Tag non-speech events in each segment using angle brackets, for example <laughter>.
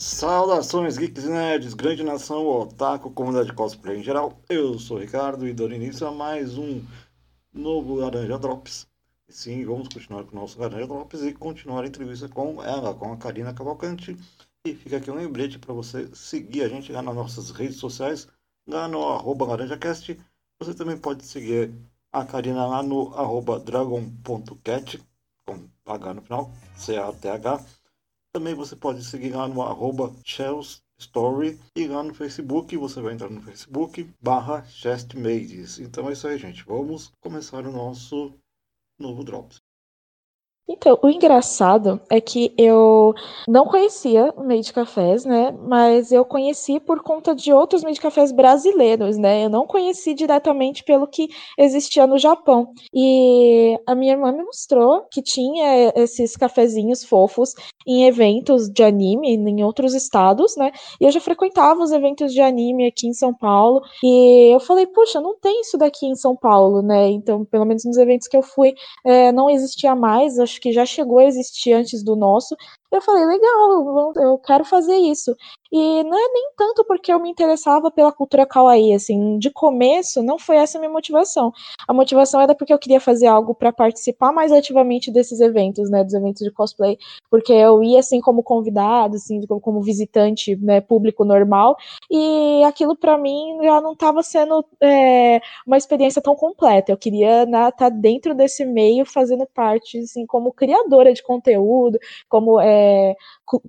Saudações geeks e nerds, grande nação, otaku, comunidade cosplay em geral. Eu sou o Ricardo e dou início a mais um novo Laranja Drops. E sim, vamos continuar com o nosso Laranja Drops e continuar a entrevista com ela, com a Karina Cavalcante. E fica aqui um lembrete para você seguir a gente lá nas nossas redes sociais, lá no arroba laranjacast. Você também pode seguir a Karina lá no arroba dragon.cat, com H no final, C-A-T-H. Também você pode seguir lá no arroba Story e lá no Facebook, você vai entrar no Facebook barra Chestmades. Então é isso aí, gente. Vamos começar o nosso novo Drops. Então, o engraçado é que eu não conhecia o meio de cafés, né? Mas eu conheci por conta de outros meio de cafés brasileiros, né? Eu não conheci diretamente pelo que existia no Japão. E a minha irmã me mostrou que tinha esses cafezinhos fofos em eventos de anime em outros estados, né? E eu já frequentava os eventos de anime aqui em São Paulo. E eu falei, puxa, não tem isso daqui em São Paulo, né? Então, pelo menos nos eventos que eu fui, é, não existia mais. Acho que já chegou a existir antes do nosso, eu falei, legal, eu quero fazer isso. E não é nem tanto porque eu me interessava pela cultura kawaii, assim, de começo não foi essa a minha motivação. A motivação era porque eu queria fazer algo para participar mais ativamente desses eventos, né, dos eventos de cosplay, porque eu ia assim como convidado, assim, como visitante, né, público normal, e aquilo para mim já não estava sendo é, uma experiência tão completa. Eu queria estar né, tá dentro desse meio, fazendo parte, assim, como criadora de conteúdo, como é, é,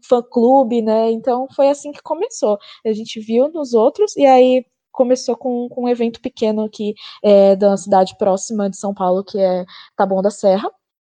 fã-clube, né? Então foi assim que começou. A gente viu nos outros e aí começou com, com um evento pequeno aqui é, da cidade próxima de São Paulo, que é Taboão da Serra.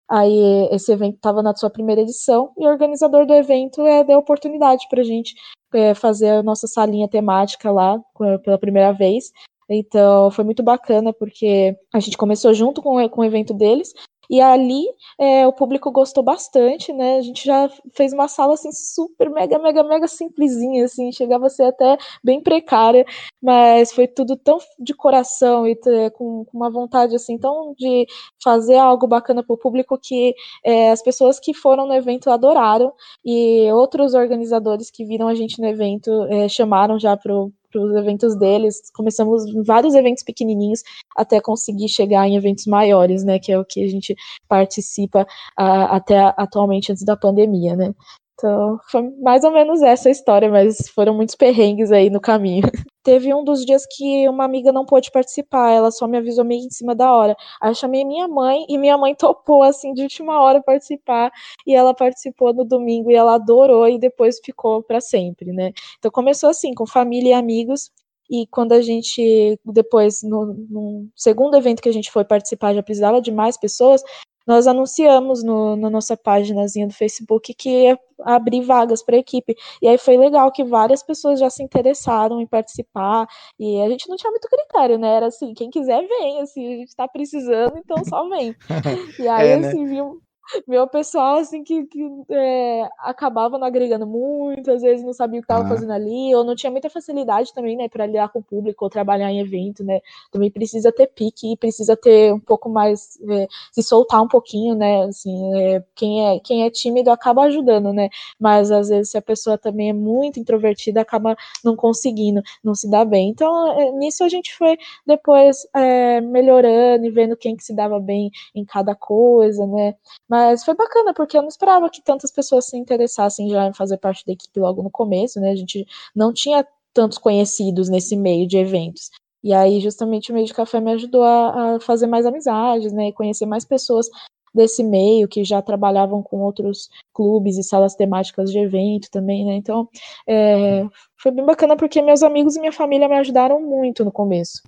Aí esse evento estava na sua primeira edição e o organizador do evento é, deu oportunidade para a gente é, fazer a nossa salinha temática lá pela primeira vez. Então foi muito bacana porque a gente começou junto com, com o evento deles, e ali é, o público gostou bastante, né? A gente já fez uma sala assim super mega mega mega simplesinha, assim, chegava a ser até bem precária, mas foi tudo tão de coração e com, com uma vontade assim tão de fazer algo bacana para o público que é, as pessoas que foram no evento adoraram e outros organizadores que viram a gente no evento é, chamaram já para para os eventos deles. Começamos vários eventos pequenininhos até conseguir chegar em eventos maiores, né? Que é o que a gente participa a, até atualmente antes da pandemia, né? Então, foi mais ou menos essa a história, mas foram muitos perrengues aí no caminho. <laughs> Teve um dos dias que uma amiga não pôde participar, ela só me avisou meio em cima da hora. Aí eu chamei minha mãe e minha mãe <laughs> topou, assim, de última hora participar. E ela participou no domingo e ela adorou e depois ficou para sempre, né? Então começou assim, com família e amigos. E quando a gente, depois, no, no, segundo evento que a gente foi participar, já precisava de mais pessoas, nós anunciamos no, na nossa páginazinha do Facebook que ia abrir vagas para a equipe. E aí foi legal que várias pessoas já se interessaram em participar. E a gente não tinha muito critério, né? Era assim, quem quiser vem, assim, a gente está precisando, então só vem. <laughs> E aí, é, né? assim, viu, meu pessoal, assim, que, que é, acabava não agregando muito, às vezes não sabia o que estava ah. fazendo ali, ou não tinha muita facilidade também, né, para lidar com o público, ou trabalhar em evento, né, também precisa ter pique, precisa ter um pouco mais, é, se soltar um pouquinho, né, assim, é, quem, é, quem é tímido acaba ajudando, né, mas às vezes se a pessoa também é muito introvertida, acaba não conseguindo, não se dá bem, então é, nisso a gente foi depois é, melhorando e vendo quem que se dava bem em cada coisa, né, mas mas foi bacana, porque eu não esperava que tantas pessoas se interessassem já em fazer parte da equipe logo no começo, né? A gente não tinha tantos conhecidos nesse meio de eventos. E aí, justamente, o meio de café me ajudou a, a fazer mais amizades, né? E conhecer mais pessoas desse meio que já trabalhavam com outros clubes e salas temáticas de evento também, né? Então, é, foi bem bacana porque meus amigos e minha família me ajudaram muito no começo.